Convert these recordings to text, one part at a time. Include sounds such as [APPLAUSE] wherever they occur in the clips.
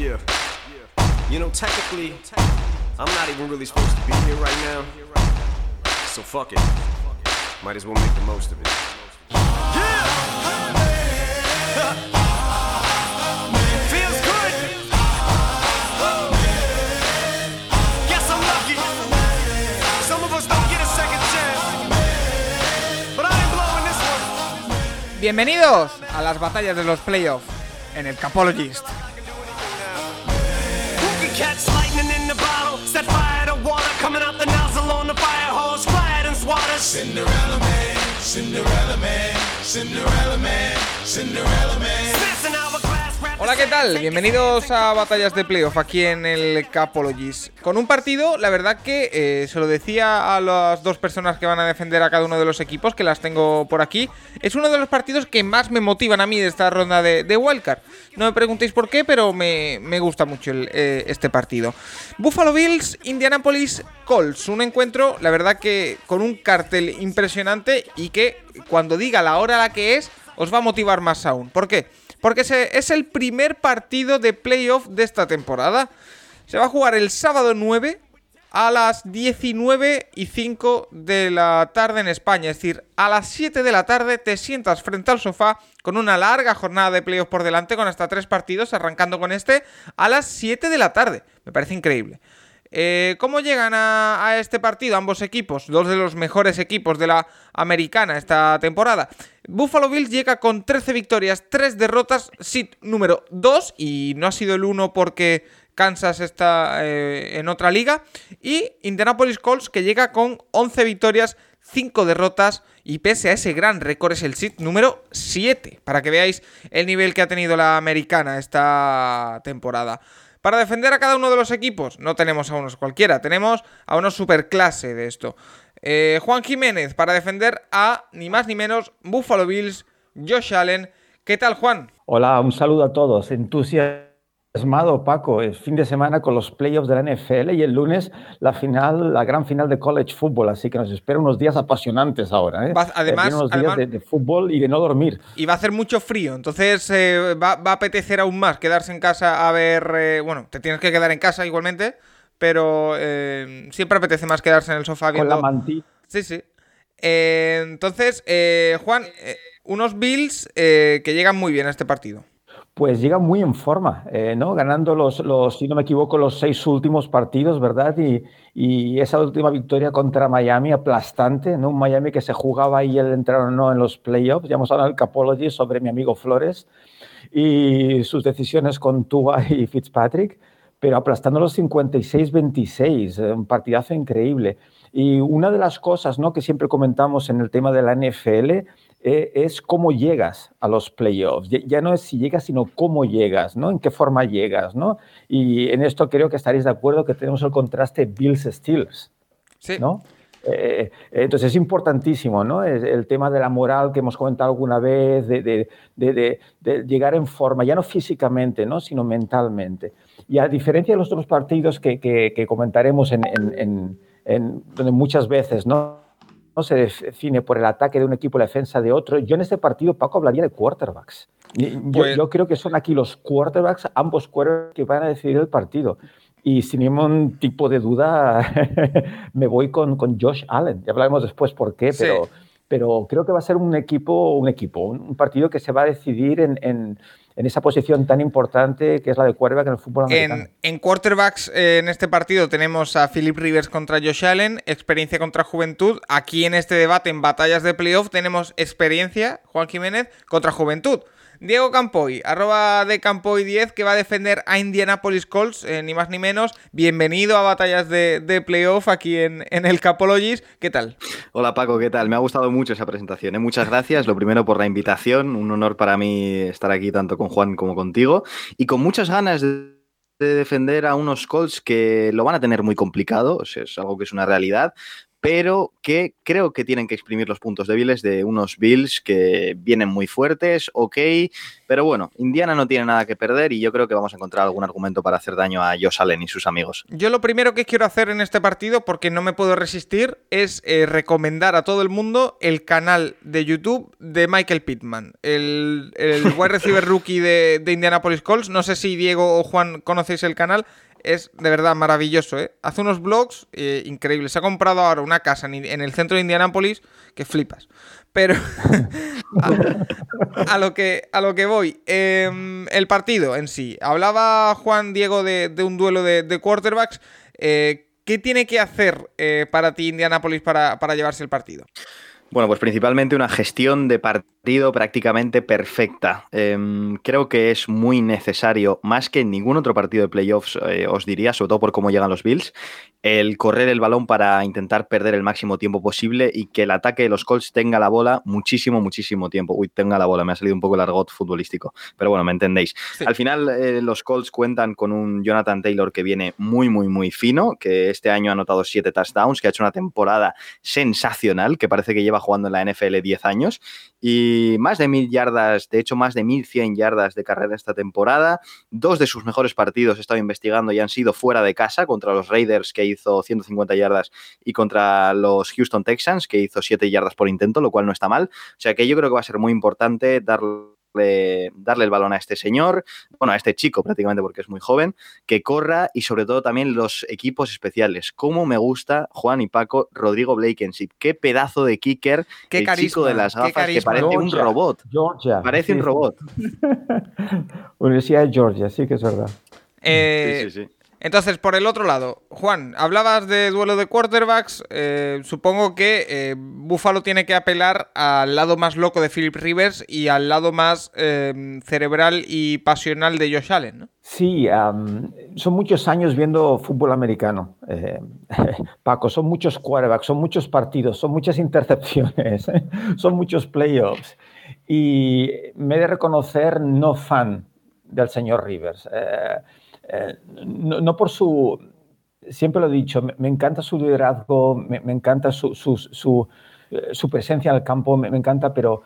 Yeah. You know, technically, I'm not even really supposed to be here right now. So fuck it. Might as well make the most of it. Feels good. Guess I'm lucky. Some of us don't get a second chance. But I ain't blowing this one. Bienvenidos a las batallas de los playoffs en el Capologist. Catch lightning in the bottle? Set fire to water coming out the nozzle on the fire hose. It and swat us. Cinderella Man, Cinderella Man, Cinderella Man, Cinderella Man. Hola, ¿qué tal? Bienvenidos a Batallas de Playoff aquí en el Capologist. Con un partido, la verdad que eh, se lo decía a las dos personas que van a defender a cada uno de los equipos, que las tengo por aquí. Es uno de los partidos que más me motivan a mí de esta ronda de, Wildcard. No me preguntéis por qué, pero me, me gusta mucho eh, este partido. Buffalo Bills, Indianapolis Colts. Un encuentro, la verdad que con un cartel impresionante y que cuando diga la hora a la que es, os va a motivar más aún. ¿Por qué? Porque es el primer partido de playoff de esta temporada. Se va a jugar el sábado 9 a las 19 y 5 de la tarde en España. Es decir, a las 7 de la tarde te sientas frente al sofá con una larga jornada de playoff por delante, con hasta tres partidos, arrancando con este a las 7 de la tarde. Me parece increíble. Eh, ¿Cómo llegan a, este partido ambos equipos? Dos de los mejores equipos de la americana esta temporada. Buffalo Bills llega con 13 victorias, 3 derrotas, sit número 2 y no ha sido el 1 porque Kansas está eh, en otra liga. Y Indianapolis Colts que llega con 11 victorias, 5 derrotas y pese a ese gran récord es el sit número 7 para que veáis el nivel que ha tenido la americana esta temporada. Para defender a cada uno de los equipos, no tenemos a unos cualquiera, tenemos a unos superclase de esto. Eh, Juan Jiménez para defender a ni más ni menos Buffalo Bills, Josh Allen. ¿Qué tal, Juan? Hola, un saludo a todos. Entusiasmado, Paco. El fin de semana con los playoffs de la NFL y el lunes la final, la gran final de college football. Así que nos espera unos días apasionantes ahora. ¿eh? Va- además- Eh, días además- de, de fútbol y de no dormir. Y va a hacer mucho frío, entonces eh, va, va a apetecer aún más quedarse en casa a ver... bueno, te tienes que quedar en casa igualmente, pero siempre apetece más quedarse en el sofá Con viendo... la mantilla. Sí, sí. Entonces, Juan, unos Bills que llegan muy bien a este partido. Pues llega muy en forma, eh, ¿no? Ganando los, si no me equivoco, los seis últimos partidos, ¿verdad? Y, y esa última victoria contra Miami aplastante, ¿no? Un Miami que se jugaba ahí el entrar o no en los playoffs. Ya hemos hablado en el Capology sobre mi amigo Flores y sus decisiones con Tua y Fitzpatrick, pero aplastando los 56-26, eh, un partidazo increíble. Y una de las cosas ¿no? que siempre comentamos en el tema de la NFL eh, es cómo llegas a los playoffs. Ya, ya no es si llegas, sino cómo llegas, ¿no? En qué forma llegas, ¿no? Y en esto creo que estaréis de acuerdo que tenemos el contraste Bills-Steelers, Sí. ¿no? Eh, entonces es importantísimo, ¿no? Es el tema de la moral que hemos comentado alguna vez, de, de- de- de- de llegar en forma, ya no físicamente, ¿no? Sino mentalmente. Y a diferencia de los otros partidos que, que- que comentaremos en, en- en- en- donde muchas veces, ¿no? No se define por el ataque de un equipo y la defensa de otro. Yo en este partido, Paco, hablaría de quarterbacks. Yo, Pues- yo creo que son aquí los quarterbacks, ambos quarterbacks que van a decidir el partido. Y sin ningún tipo de duda, [LAUGHS] me voy con, con Josh Allen. Ya hablaremos después por qué, Sí. pero, pero creo que va a ser un equipo, un equipo, un, partido que se va a decidir en, en- en esa posición tan importante que es la de quarterback en el fútbol americano. En, en quarterbacks eh, en este partido tenemos a Philip Rivers contra Josh Allen, experiencia contra juventud. Aquí en este debate, en batallas de playoff, tenemos experiencia, Juan Jiménez, contra juventud. Diego Campoy, arroba de Campoy10, que va a defender a Indianapolis Colts, eh, ni más ni menos. Bienvenido a batallas de, playoff aquí en, en el Capologis. ¿Qué tal? Hola Paco, ¿qué tal? Me ha gustado mucho esa presentación. ¿eh? Muchas gracias. Lo primero por la invitación. Un honor para mí estar aquí tanto con Juan como contigo. Y con muchas ganas de, de defender a unos Colts que lo van a tener muy complicado. o sea, es algo que es una realidad. Pero que creo que tienen que exprimir los puntos débiles de unos Bills que vienen muy fuertes, ok, pero bueno, Indiana no tiene nada que perder y yo creo que vamos a encontrar algún argumento para hacer daño a Josh Allen y sus amigos. Yo lo primero que quiero hacer en este partido, porque no me puedo resistir, es eh, recomendar a todo el mundo el canal de YouTube de Michael Pittman, el, el [LAUGHS] wide receiver rookie de, de Indianapolis Colts. No sé si Diego o Juan conocéis el canal es de verdad maravilloso, ¿eh? Hace unos vlogs eh, increíbles. Se ha comprado ahora una casa en, el centro de Indianápolis que flipas. Pero [LAUGHS] a, lo, que, a lo que voy, em, el partido en sí. Hablaba Juan Diego de, un duelo de, de quarterbacks. Eh, ¿Qué tiene que hacer eh, para ti Indianápolis para, para llevarse el partido? Bueno, pues principalmente una gestión de partido prácticamente perfecta. Eh, creo que es muy necesario, más que en ningún otro partido de playoffs, eh, os diría, sobre todo por cómo llegan los Bills, el correr el balón para intentar perder el máximo tiempo posible y que el ataque de los Colts tenga la bola muchísimo, muchísimo tiempo. Uy, tenga la bola, me ha salido un poco el argot futbolístico, pero bueno, me entendéis. Sí. Al final, eh, los Colts cuentan con un Jonathan Taylor que viene muy, muy, muy fino, que este año ha anotado siete touchdowns, que ha hecho una temporada sensacional, que parece que lleva jugando en la NFL 10 años y más de mil yardas, de hecho más de 1100 yardas de carrera esta temporada. Dos de sus mejores partidos he estado investigando y han sido fuera de casa contra los Raiders que hizo 150 yardas y contra los Houston Texans que hizo 7 yardas por intento, lo cual no está mal. O sea que yo creo que va a ser muy importante darle darle, darle, el balón a este señor, bueno, a este chico prácticamente porque es muy joven, que corra y sobre todo también los equipos especiales. Cómo me gusta Juan y Paco, Rodrigo Blankenship. Qué pedazo de kicker, qué el carisma, chico de las gafas que parece Georgia, un robot. Georgia. Parece sí, un robot. [LAUGHS] Universidad de Georgia, sí que es verdad. Eh, sí, sí, sí. Entonces, por el otro lado, Juan, hablabas de duelo de quarterbacks. Eh, supongo que eh, Buffalo tiene que apelar al lado más loco de Philip Rivers y al lado más eh, cerebral y pasional de Josh Allen. Sí, son muchos años viendo fútbol americano, [LAUGHS] Paco. Son muchos quarterbacks, son muchos partidos, son muchas intercepciones, [LAUGHS] son muchos playoffs. Y me he de reconocer no fan del señor Rivers. Eh, no, no, por su, siempre lo he dicho, me, me encanta su liderazgo, me, me encanta su, su, su, eh, su, presencia en el campo, me, encanta, pero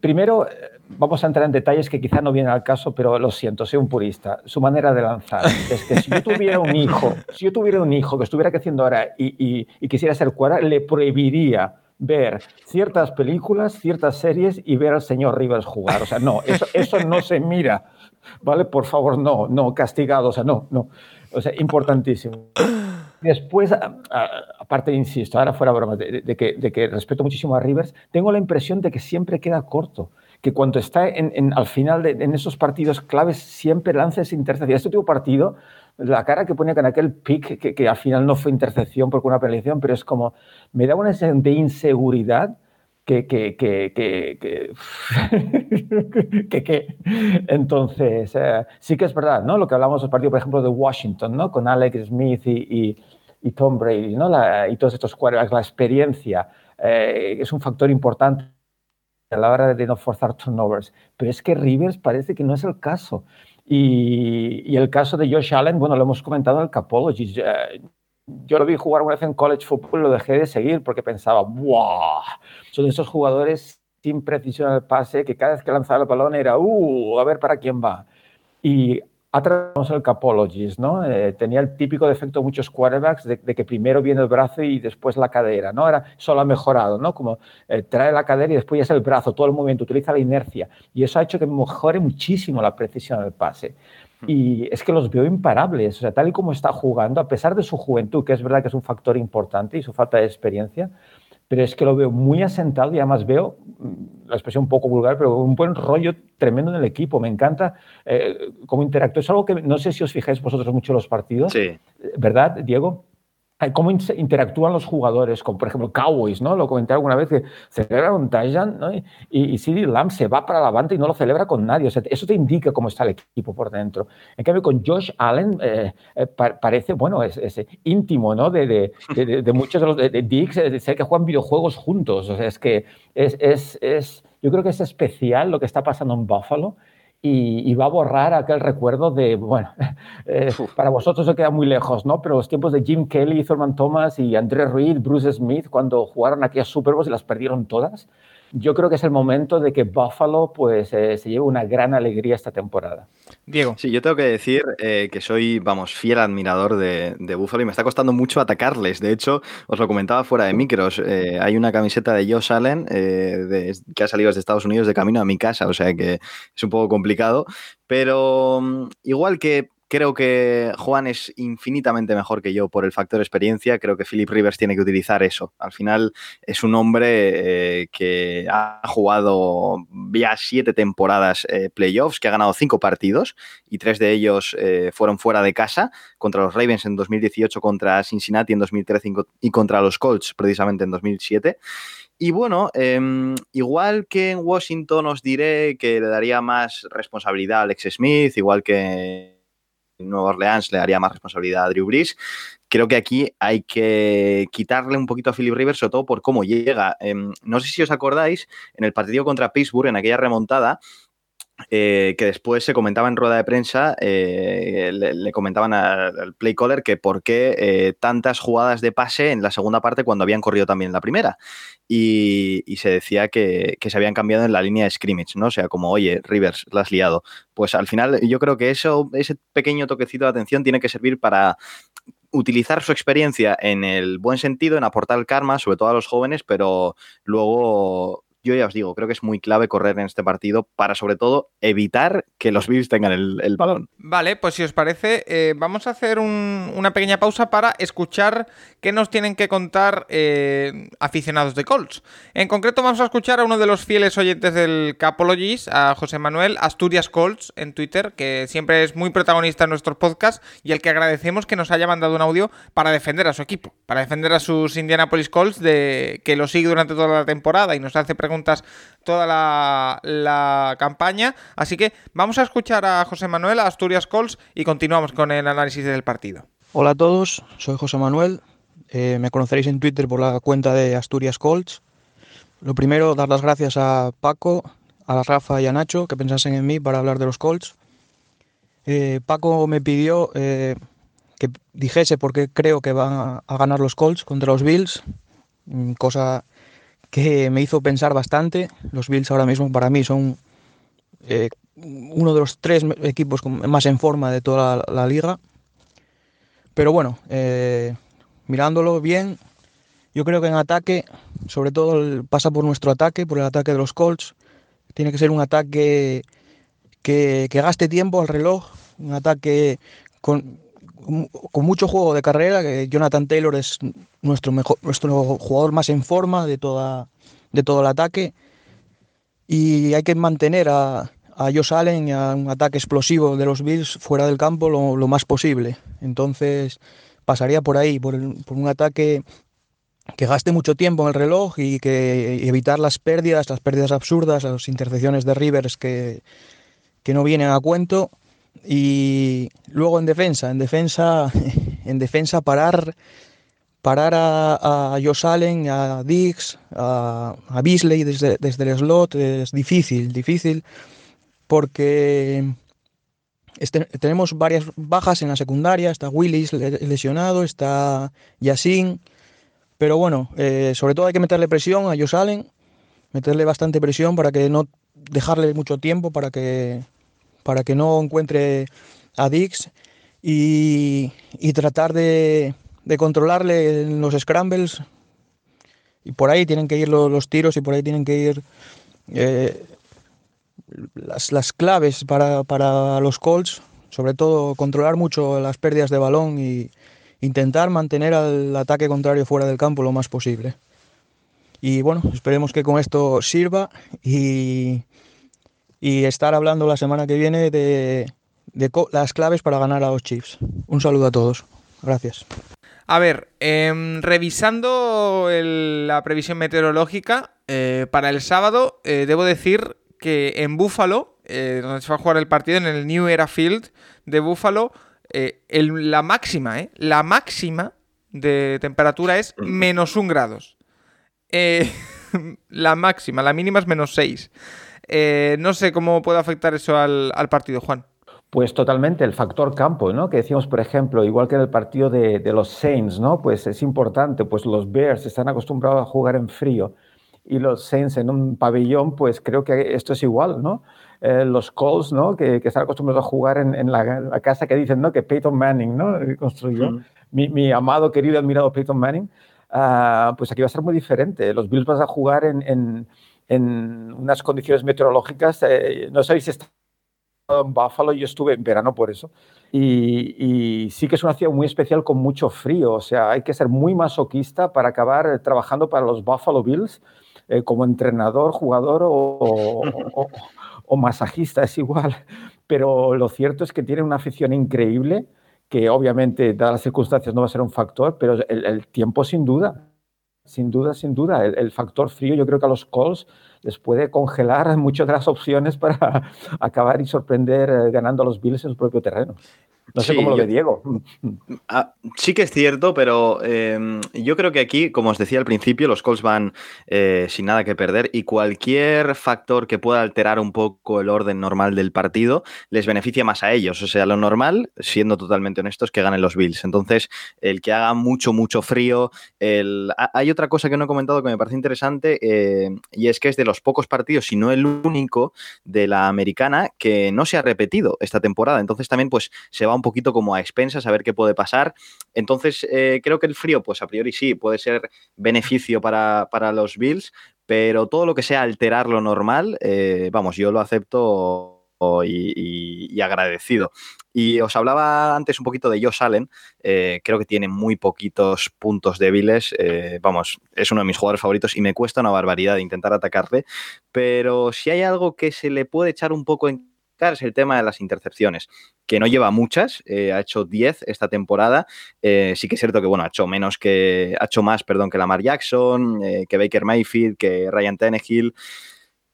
primero vamos a entrar en detalles que quizá no vienen al caso, pero lo siento, soy un purista. Su manera de lanzar es que si yo tuviera un hijo, [LAUGHS] si yo tuviera un hijo que estuviera creciendo ahora y, y, y quisiera ser cuadra, le prohibiría ver ciertas películas, ciertas series y ver al señor Rivers jugar. O sea, no, eso, eso no se mira. ¿Vale? Por favor, no, no, castigado, o sea, no, no, o sea, importantísimo. Después, aparte, insisto, ahora fuera broma, de, de, que, de, que, respeto muchísimo a Rivers, tengo la impresión de que siempre queda corto, que cuando está en, en, al final de en esos partidos claves siempre lanza esa intercepción. Este tipo de partido, la cara que ponía con aquel pick, que, que, al final no fue intercepción porque una penalización, pero es como, me da una sensación de inseguridad que, que, que, [LAUGHS] que, que, entonces eh, sí que es verdad, ¿no? Lo que hablamos del partido, por ejemplo, de Washington, ¿no? Con Alex Smith y, y, y Tom Brady, ¿no? La, y todos estos quarterbacks, la experiencia eh, es un factor importante a la hora de no forzar turnovers. Pero es que Rivers parece que no es el caso. Y, y el caso de Josh Allen, bueno, lo hemos comentado en el Capology. Uh, yo lo vi jugar una vez en college football y lo dejé de seguir porque pensaba, ¡wow! Son esos jugadores sin precisión al pase que cada vez que lanzaba el balón era, ¡uh! A ver para quién va. Y atrás el Capologist, ¿no? Eh, tenía el típico defecto de muchos quarterbacks de, de, que primero viene el brazo y después la cadera, ¿no? Era solo ha mejorado, ¿no? Como eh, trae la cadera y después ya es el brazo, todo el movimiento, utiliza la inercia. Y eso ha hecho que mejore muchísimo la precisión del pase. Y es que los veo imparables, o sea, tal y como está jugando, a pesar de su juventud, que es verdad que es un factor importante y su falta de experiencia, pero es que lo veo muy asentado y además veo, la expresión un poco vulgar, pero un buen rollo tremendo en el equipo. Me encanta eh, cómo interactúa. Es algo que no sé si os fijáis vosotros mucho en los partidos, sí. ¿verdad, Diego? Cómo interactúan los jugadores, como por ejemplo Cowboys, ¿no? Lo comenté alguna vez que celebra un ¿no? Y, y CD Lamb se va para la banda y no lo celebra con nadie. O sea, eso te indica cómo está el equipo por dentro. En cambio, con Josh Allen eh, eh, pa parece, bueno, es, es, íntimo, ¿no? De, de, de, de muchos de los de, de ser que juegan videojuegos juntos. O sea, es que es, es, es, yo creo que es especial lo que está pasando en Buffalo y, y va a borrar aquel recuerdo de, bueno, [LAUGHS] eh, para vosotros se queda muy lejos, ¿no? Pero los tiempos de Jim Kelly, Thurman Thomas y André Reed, Bruce Smith, cuando jugaron aquellas Super Bowls y las perdieron todas, yo creo que es el momento de que Buffalo pues, eh, se lleve una gran alegría esta temporada. Diego. Sí, yo tengo que decir eh, que soy, vamos, fiel admirador de, de, Buffalo y me está costando mucho atacarles. De hecho, os lo comentaba fuera de micros. Eh, hay una camiseta de Joe Allen de, que ha salido desde Estados Unidos de camino a mi casa, o sea que es un poco complicado. Pero mm, igual que Creo que Juan es infinitamente mejor que yo por el factor experiencia. Creo que Philip Rivers tiene que utilizar eso. Al final es un hombre eh, que ha jugado ya siete temporadas eh, playoffs, que ha ganado cinco partidos y tres de ellos eh, fueron fuera de casa contra los Ravens en 2018, contra Cincinnati en 2013 y contra los Colts precisamente en 2007. Y bueno, eh, igual que en Washington os diré que le daría más responsabilidad a Alex Smith, igual que Nueva Orleans le daría más responsabilidad a Drew Brees. Creo que aquí hay que quitarle un poquito a Philip Rivers, sobre todo por cómo llega. Eh, no sé si os acordáis, en el partido contra Pittsburgh, en aquella remontada, eh, que después se comentaba en rueda de prensa, eh, le, comentaban al play caller que por qué eh, tantas jugadas de pase en la segunda parte cuando habían corrido también en la primera. Y, se decía que, se habían cambiado en la línea de scrimmage, ¿no? O sea, como, oye, Rivers, la has liado. Pues al final yo creo que eso, ese pequeño toquecito de atención tiene que servir para utilizar su experiencia en el buen sentido, en aportar karma, sobre todo a los jóvenes, pero luego yo ya os digo, creo que es muy clave correr en este partido para sobre todo evitar que los Bills tengan el, balón. Vale, pues si os parece, eh, vamos a hacer un, una pequeña pausa para escuchar qué nos tienen que contar eh, aficionados de Colts. En concreto vamos a escuchar a uno de los fieles oyentes del Capologies, a José Manuel Asturias Colts en Twitter, que siempre es muy protagonista en nuestros podcasts y al que agradecemos que nos haya mandado un audio para defender a su equipo, para defender a sus Indianapolis Colts, de, que lo sigue durante toda la temporada y nos hace preguntas preguntas toda la, la, campaña. Así que vamos a escuchar a José Manuel, Asturias Colts, y continuamos con el análisis del partido. Hola a todos, soy José Manuel. Eh, me conoceréis en Twitter por la cuenta de Asturias Colts. Lo primero, dar las gracias a Paco, a Rafa y a Nacho que pensasen en mí para hablar de los Colts. Eh, Paco me pidió eh, que dijese por qué creo que van a, a ganar los Colts contra los Bills, cosa que me hizo pensar bastante. Los Bills ahora mismo para mí son eh, uno de los tres equipos más en forma de toda la, liga. Pero bueno, eh, mirándolo bien, yo creo que en ataque, sobre todo pasa por nuestro ataque, por el ataque de los Colts. Tiene que ser un ataque que, que gaste tiempo al reloj, un ataque con, con mucho juego de carrera, que Jonathan Taylor es nuestro, mejor, nuestro jugador más en forma de, toda, de todo el ataque. Y hay que mantener a, a Josh Allen y a un ataque explosivo de los Bills fuera del campo lo, más posible. Entonces pasaría por ahí, por, el, por, un ataque que gaste mucho tiempo en el reloj y que evitar las pérdidas, las pérdidas absurdas, las intercepciones de Rivers que, que no vienen a cuento y luego en defensa, en defensa, [LAUGHS] en defensa parar, parar a, a Josh Allen, a Dix, a, a Beasley desde, desde, el slot es difícil, difícil, porque este, tenemos varias bajas en la secundaria, está Willis lesionado, está Yassin, pero bueno, eh, sobre todo hay que meterle presión a Josh Allen, meterle bastante presión para que no dejarle mucho tiempo para que para que no encuentre a Dix y, y tratar de, de, controlarle en los scrambles. Y por ahí tienen que ir los, los tiros y por ahí tienen que ir eh, las, las, claves para, para, los Colts, sobre todo controlar mucho las pérdidas de balón y intentar mantener al ataque contrario fuera del campo lo más posible. Y bueno, esperemos que con esto sirva y, y estar hablando la semana que viene de, de las claves para ganar a los Chiefs. Un saludo a todos. Gracias. A ver, eh, revisando la previsión meteorológica eh, para el sábado, eh, debo decir que en Buffalo, eh, donde se va a jugar el partido, en el New Era Field de Buffalo, el, la máxima, la máxima de temperatura es menos un grados. [LAUGHS] la máxima, la mínima es menos 6. Eh, no sé cómo puede afectar eso al, al partido, Juan. Pues totalmente, el factor campo, ¿no? Que decíamos, por ejemplo, igual que en el partido de, de, los Saints, ¿no? Pues es importante, pues los Bears están acostumbrados a jugar en frío y los Saints en un pabellón, pues creo que esto es igual, ¿no? Eh, los Colts, ¿no? Que, que, están acostumbrados a jugar en, en, la, la, casa que dicen, ¿no? Que Peyton Manning, ¿no? Construyó. Mm. Mi, mi, amado, querido, admirado Peyton Manning. Uh, pues aquí va a ser muy diferente. Los Bills van a jugar en, en, en unas condiciones meteorológicas. Eh, no sabéis está en Buffalo, yo estuve en verano por eso, y, y, sí que es una ciudad muy especial con mucho frío, o sea, hay que ser muy masoquista para acabar trabajando para los Buffalo Bills eh, como entrenador, jugador o, [LAUGHS] o, o, masajista, es igual, pero lo cierto es que tiene una afición increíble, que obviamente, dadas las circunstancias, no va a ser un factor, pero el, el tiempo sin duda, sin duda, sin duda, el, factor frío, yo creo que a los Colts les puede congelar [LAUGHS] muchas de las opciones para [LAUGHS] acabar y sorprender eh, ganando a los Bills en su propio terreno. No sé sí, cómo lo yo, ve Diego. Ah, sí que es cierto, pero eh, yo creo que aquí, como os decía al principio, los Colts van eh, sin nada que perder y cualquier factor que pueda alterar un poco el orden normal del partido les beneficia más a ellos. O sea, lo normal, siendo totalmente honestos, que ganen los Bills. Entonces, el que haga mucho, mucho frío. El... Hay otra cosa que no he comentado que me parece interesante eh, y es que es de los pocos partidos, si no el único, de la americana que no se ha repetido esta temporada. Entonces, también, pues, se va un poquito como a expensas a ver qué puede pasar. Entonces, eh, creo que el frío, pues a priori sí, puede ser beneficio para, para los Bills, pero todo lo que sea alterar lo normal, eh, vamos, yo lo acepto y, y, agradecido. Y os hablaba antes un poquito de Josh Allen, eh, creo que tiene muy poquitos puntos débiles, vamos, es uno de mis jugadores favoritos y me cuesta una barbaridad intentar atacarle, pero si hay algo que se le puede echar un poco en es el tema de las intercepciones, que no lleva muchas, eh, ha hecho 10 esta temporada, eh, sí que es cierto que, bueno, ha hecho menos que, ha hecho más, perdón, que Lamar Jackson, eh, que Baker Mayfield, que Ryan Tannehill,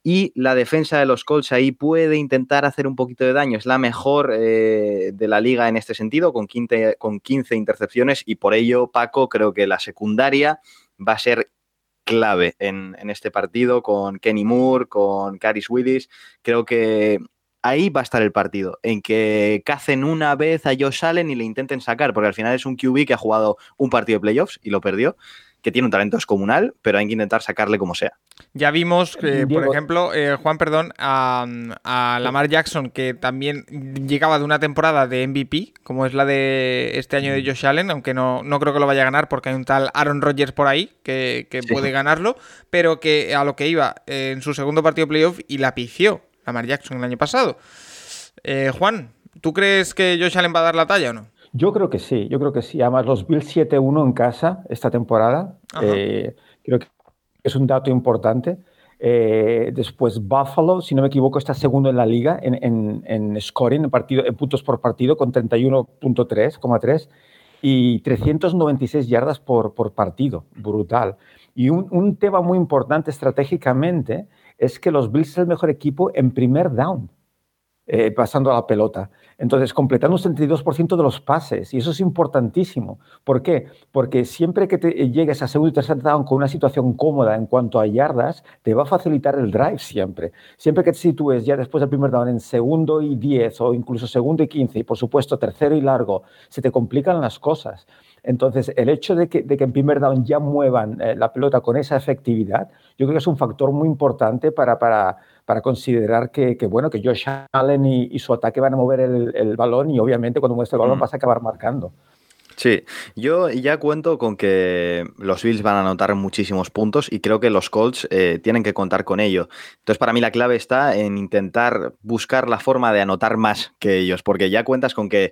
y la defensa de los Colts ahí puede intentar hacer un poquito de daño, es la mejor de la liga en este sentido, con 15, con 15 intercepciones, y por ello, Paco, creo que la secundaria va a ser clave en, en, este partido con Kenny Moore, con Caris Willis. Creo que ahí va a estar el partido, en que cacen una vez a Josh Allen y le intenten sacar, porque al final es un QB que ha jugado un partido de playoffs y lo perdió, que tiene un talento descomunal, pero hay que intentar sacarle como sea. Ya vimos, que, por ejemplo, eh, Juan, perdón, a, a, Lamar Jackson, que también llegaba de una temporada de MVP, como es la de este año de Josh Allen, aunque no, no creo que lo vaya a ganar porque hay un tal Aaron Rodgers por ahí que, que sí. puede ganarlo, pero que a lo que iba eh, en su segundo partido de playoff y la pició Lamar Jackson el año pasado. Eh, Juan, ¿tú crees que Josh Allen va a dar la talla o no? Yo creo que sí, yo creo que sí. Además, los Bills 7-1 en casa esta temporada, eh, creo que es un dato importante. Eh, después Buffalo, si no me equivoco, está segundo en la liga en, en, en scoring, en, partido, en puntos por partido, con 31.3,3 y 396 yardas por, por partido. Brutal. Y un, un tema muy importante estratégicamente es que los Bills es el mejor equipo en primer down, eh, pasando a la pelota. Entonces, completando un 72% de los pases, y eso es importantísimo. ¿Por qué? Porque siempre que te llegues a segundo y tercer down con una situación cómoda en cuanto a yardas, te va a facilitar el drive siempre. Siempre que te sitúes ya después del primer down en segundo y 10 o incluso segundo y 15 y por supuesto tercero y largo, se te complican las cosas. Entonces, el hecho de que, de que en primer down ya muevan eh, la pelota con esa efectividad, yo creo que es un factor muy importante para, para, para considerar que, que, bueno, que Josh Allen y, y, su ataque van a mover el, el, balón y obviamente cuando muestre el balón mm. vas a acabar marcando. Sí, yo ya cuento con que los Bills van a anotar muchísimos puntos y creo que los Colts eh, tienen que contar con ello. Entonces, para mí la clave está en intentar buscar la forma de anotar más que ellos, porque ya cuentas con que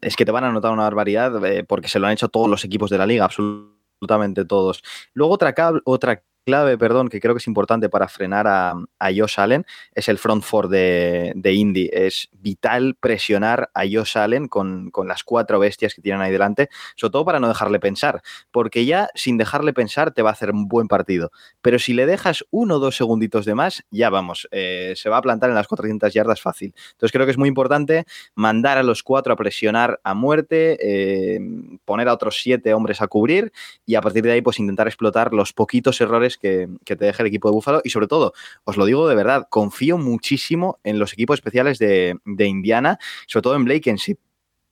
es que te van a anotar una barbaridad eh, porque se lo han hecho todos los equipos de la liga, absolutamente todos. Luego otra, otra clave, perdón, que creo que es importante para frenar a, a Josh Allen es el front four de, de, Indy. Es vital presionar a Josh Allen con, con, las cuatro bestias que tienen ahí delante, sobre todo para no dejarle pensar, porque ya sin dejarle pensar te va a hacer un buen partido. Pero si le dejas uno o dos segunditos de más, ya vamos, eh, se va a plantar en las 400 yardas fácil. Entonces creo que es muy importante mandar a los cuatro a presionar a muerte, eh, poner a otros siete hombres a cubrir y a partir de ahí pues intentar explotar los poquitos errores que, que, te deja el equipo de Buffalo. Y sobre todo, os lo digo de verdad, confío muchísimo en los equipos especiales de, de Indiana, sobre todo en Blake en sí.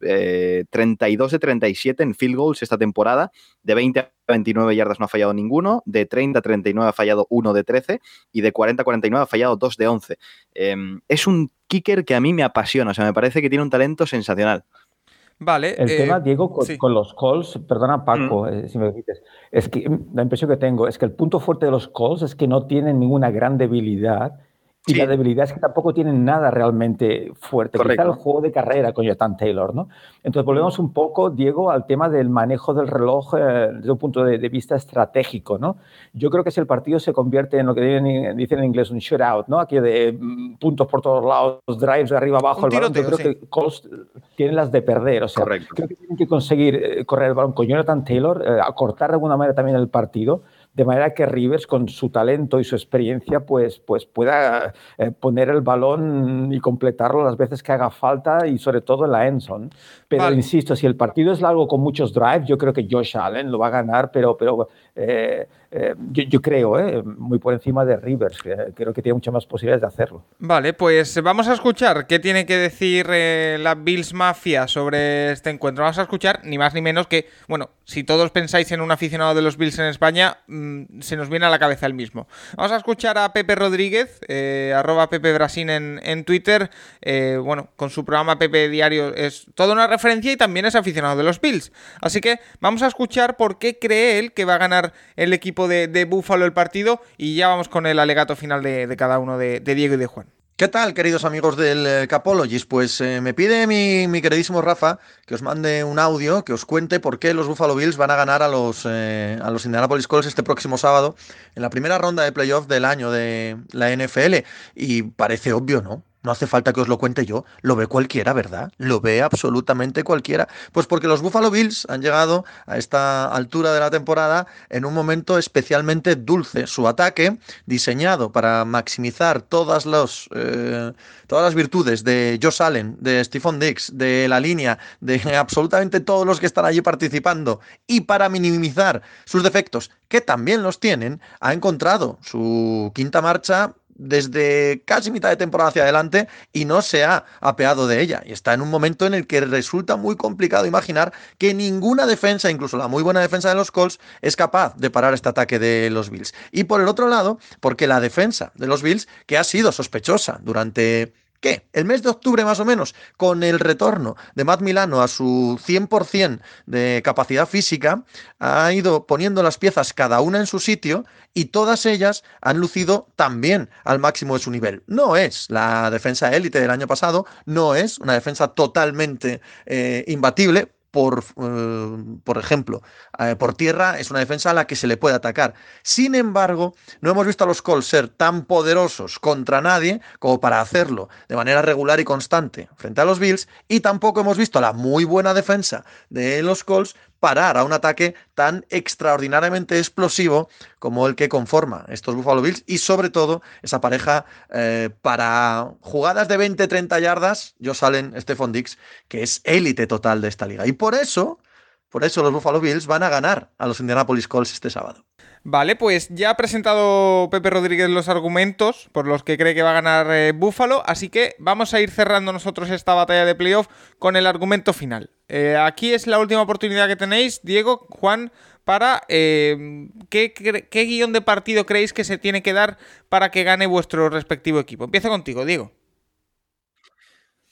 Eh, 32 de 37 en field goals esta temporada, de 20 a 29 yardas no ha fallado ninguno, de 30 a 39 ha fallado 1 de 13 y de 40 a 49 ha fallado 2 de 11. Eh, es un kicker que a mí me apasiona, o sea, me parece que tiene un talento sensacional. Vale. El eh, tema, Diego, con, sí. con, los calls, perdona Paco, mm. eh, si me permites, es que la impresión que tengo es que el punto fuerte de los calls es que no tienen ninguna gran debilidad y sí. la debilidad es que tampoco tienen nada realmente fuerte. Correcto. Quizá el juego de carrera con Jonathan Taylor, ¿no? Entonces volvemos un poco, Diego, al tema del manejo del reloj eh, desde un punto de, de, vista estratégico, ¿no? Yo creo que si el partido se convierte en lo que dicen, dicen en inglés un shootout, ¿no? Aquí de mm, puntos por todos lados, drives de arriba abajo, un el balón, tiroteo, yo creo sí. que Colts tienen las de perder. O sea, Correcto. creo que tienen que conseguir eh, correr el balón con Jonathan Taylor, eh, acortar de alguna manera también el partido de manera que Rivers con su talento y su experiencia pues, pues pueda eh, poner el balón y completarlo las veces que haga falta y sobre todo en la endzone. Pero vale. insisto, si el partido es largo con muchos drives, yo creo que Josh Allen lo va a ganar, pero, pero eh, eh, yo, creo, eh, muy por encima de Rivers, creo que tiene muchas más posibilidades de hacerlo. Vale, pues vamos a escuchar qué tiene que decir eh, la Bills Mafia sobre este encuentro. Vamos a escuchar ni más ni menos que, bueno, si todos pensáis en un aficionado de los Bills en España, mmm, se nos viene a la cabeza el mismo. Vamos a escuchar a Pepe Rodríguez, arroba Pepe Brasín en, en Twitter, bueno, con su programa Pepe Diario es toda una referencia y también es aficionado de los Bills. Así que vamos a escuchar por qué cree él que va a ganar el equipo de, de Búfalo el partido y ya vamos con el alegato final de, cada uno de, Diego y de Juan. ¿Qué tal, queridos amigos del eh, Capologist? Pues eh, me pide mi, mi, queridísimo Rafa que os mande un audio que os cuente por qué los Buffalo Bills van a ganar a los, eh, a los Indianapolis Colts este próximo sábado en la primera ronda de playoff del año de la NFL. Y parece obvio, ¿no? No hace falta que os lo cuente yo, lo ve cualquiera, ¿verdad? Lo ve absolutamente cualquiera. Pues porque los Buffalo Bills han llegado a esta altura de la temporada en un momento especialmente dulce. Su ataque, diseñado para maximizar todas, los, eh, todas las virtudes de Josh Allen, de Stephon Dix, de la línea, de absolutamente todos los que están allí participando, y para minimizar sus defectos, que también los tienen, ha encontrado su quinta marcha desde casi mitad de temporada hacia adelante y no se ha apeado de ella. Y está en un momento en el que resulta muy complicado imaginar que ninguna defensa, incluso la muy buena defensa de los Colts, es capaz de parar este ataque de los Bills. Y por el otro lado, porque la defensa de los Bills, que ha sido sospechosa durante ¿Qué? El mes de octubre más o menos, con el retorno de Matt Milano a su 100% de capacidad física, ha ido poniendo las piezas cada una en su sitio y todas ellas han lucido también al máximo de su nivel. No es la defensa élite del año pasado, no es una defensa totalmente eh, imbatible, por, eh, por ejemplo, eh, por tierra es una defensa a la que se le puede atacar. Sin embargo, no hemos visto a los Colts ser tan poderosos contra nadie como para hacerlo de manera regular y constante frente a los Bills y tampoco hemos visto la muy buena defensa de los Colts parar a un ataque tan extraordinariamente explosivo como el que conforma estos Buffalo Bills y sobre todo esa pareja eh, para jugadas de 20-30 yardas, yo salen Stephon Dix, que es élite total de esta liga. Y por eso, por eso los Buffalo Bills van a ganar a los Indianapolis Colts este sábado. Vale, pues ya ha presentado Pepe Rodríguez los argumentos por los que cree que va a ganar eh, Búfalo, así que vamos a ir cerrando nosotros esta batalla de playoff con el argumento final. Eh, aquí es la última oportunidad que tenéis, Diego, Juan, para eh, ¿qué, ¿qué, guion de partido creéis que se tiene que dar para que gane vuestro respectivo equipo. Empiezo contigo, Diego.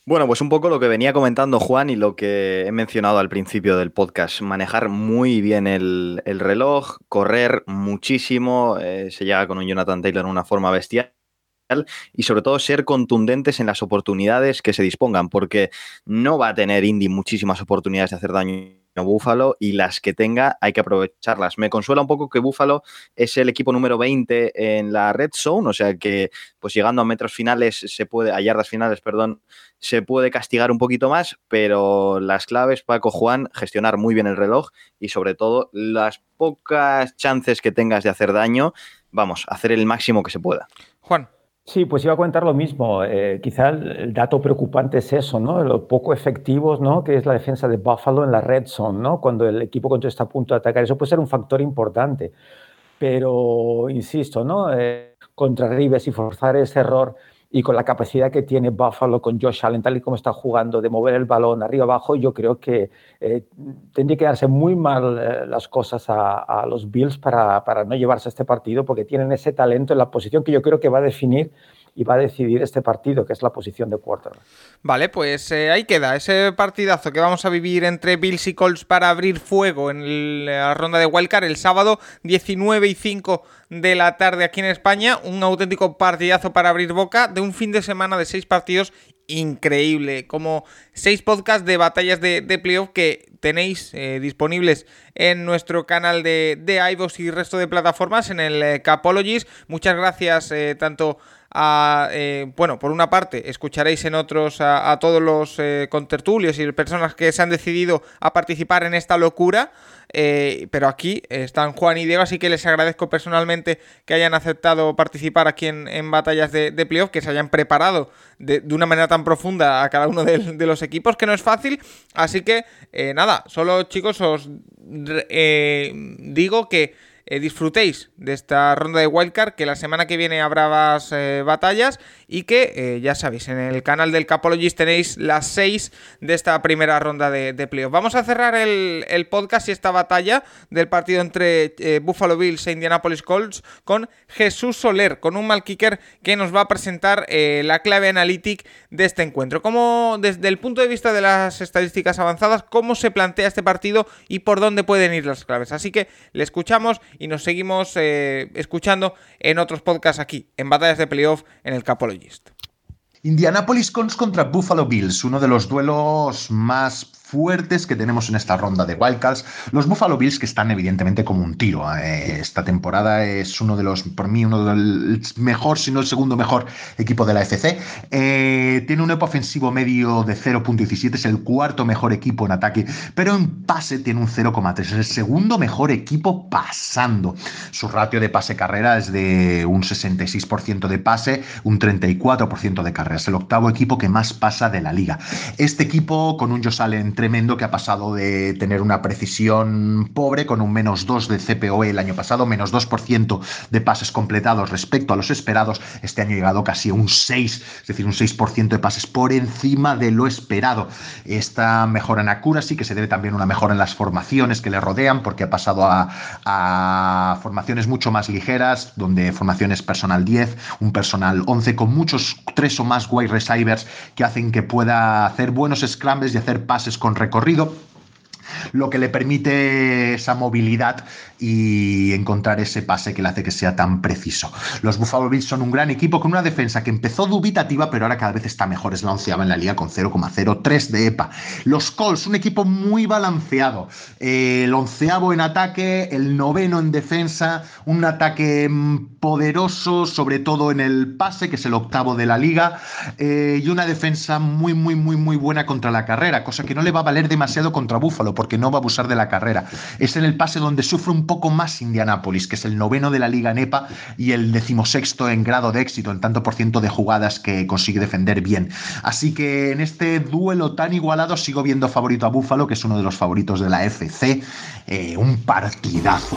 Bueno, pues un poco lo que venía comentando Juan y lo que he mencionado al principio del podcast. Manejar muy bien el, el reloj, correr muchísimo, eh, se llega con un Jonathan Taylor en una forma bestial y sobre todo ser contundentes en las oportunidades que se dispongan, porque no va a tener Indy muchísimas oportunidades de hacer daño Búfalo y las que tenga hay que aprovecharlas. Me consuela un poco que Búfalo es el equipo número 20 en la red zone, o sea que pues llegando a metros finales se puede, a yardas finales, perdón, se puede castigar un poquito más, pero las claves, Paco Juan, gestionar muy bien el reloj y sobre todo las pocas chances que tengas de hacer daño, vamos, hacer el máximo que se pueda. Juan. Sí, pues iba a comentar lo mismo. Eh, quizá el, dato preocupante es eso, ¿no? Lo poco efectivos, ¿no? Que es la defensa de Buffalo en la red zone, ¿no? Cuando el equipo contra está a punto de atacar. Eso puede ser un factor importante. pero insisto, ¿no? Eh, contra Rives y forzar ese error y con la capacidad que tiene Buffalo con Josh Allen, tal y como está jugando, de mover el balón arriba abajo, yo creo que eh, tendría que darse muy mal eh, las cosas a, a los Bills para, para, no llevarse este partido, porque tienen ese talento en la posición que yo creo que va a definir y va a decidir este partido, que es la posición de quarterback. Vale, pues eh, ahí queda ese partidazo que vamos a vivir entre Bills y Colts para abrir fuego en la ronda de Wildcard el sábado 19 y 5 de la tarde aquí en España. Un auténtico partidazo para abrir boca de un fin de semana de seis partidos increíble. Como seis podcasts de batallas de, playoff que tenéis eh, disponibles en nuestro canal de, de iVoox y resto de plataformas en el eh, Capologies. Muchas gracias eh, tanto a, bueno, por una parte, escucharéis en otros a, todos los contertulios y personas que se han decidido a participar en esta locura. Eh, pero aquí están Juan y Diego, así que les agradezco personalmente que hayan aceptado participar aquí en, batallas de, playoff, que se hayan preparado de, una manera tan profunda a cada uno de, los equipos, que no es fácil. Así que, eh, nada, solo chicos os eh, digo que eh, disfrutéis de esta ronda de wildcard, que la semana que viene habrá más eh, batallas y que eh, ya sabéis, en el canal del Capologist tenéis las 6 de esta primera ronda de, de. Vamos a cerrar el, podcast y esta batalla del partido entre Buffalo Bills e Indianapolis Colts con Jesús Soler, con un mal kicker que nos va a presentar la clave analítica de este encuentro. Como desde el punto de vista de las estadísticas avanzadas, cómo se plantea este partido y por dónde pueden ir las claves. Así que le escuchamos y nos seguimos eh, escuchando en otros podcasts aquí, en Batallas de Playoff, en el Capologist. Indianapolis Colts contra Buffalo Bills, uno de los duelos más fuertes que tenemos en esta ronda de Wildcards. Los Buffalo Bills que están evidentemente como un tiro. Eh, esta temporada es uno de los, por mí, uno del mejor, si no el segundo mejor equipo de la FC. Eh, tiene un epo ofensivo medio de 0.17, es el cuarto mejor equipo en ataque, pero en pase tiene un 0.3, es el segundo mejor equipo pasando. Su ratio de pase-carrera es de un 66% de pase, un 34% de carrera. Es el octavo equipo que más pasa de la liga. Este equipo con un Josh Allen tremendo que ha pasado de tener una precisión pobre con un menos 2 de CPOE el año pasado, menos 2% de pases completados respecto a los esperados. Este año ha llegado casi a un 6, es decir, un 6% de pases por encima de lo esperado. Esta mejora en accuracy, que se debe también a una mejora en las formaciones que le rodean, porque ha pasado a, formaciones mucho más ligeras, donde formaciones personal 10, un personal 11, con muchos tres o más wide receivers que hacen que pueda hacer buenos scrambles y hacer pases con recorrido lo que le permite esa movilidad y encontrar ese pase que le hace que sea tan preciso. Los Buffalo Bills son un gran equipo con una defensa que empezó dubitativa, pero ahora cada vez está mejor. Es la onceava en la liga con 0,03 de EPA. Los Colts, un equipo muy balanceado. el onceavo en ataque, el noveno en defensa, un ataque poderoso, sobre todo en el pase, que es el octavo de la liga, eh, y una defensa muy, muy, muy, muy buena contra la carrera, cosa que no le va a valer demasiado contra Buffalo porque no va a abusar de la carrera. Es en el pase donde sufre un poco más Indianápolis, que es el noveno de la Liga NEPA y el decimosexto en grado de éxito, en tanto por ciento de jugadas que consigue defender bien. Así que en este duelo tan igualado sigo viendo favorito a Búfalo, que es uno de los favoritos de la FC. Eh, un partidazo.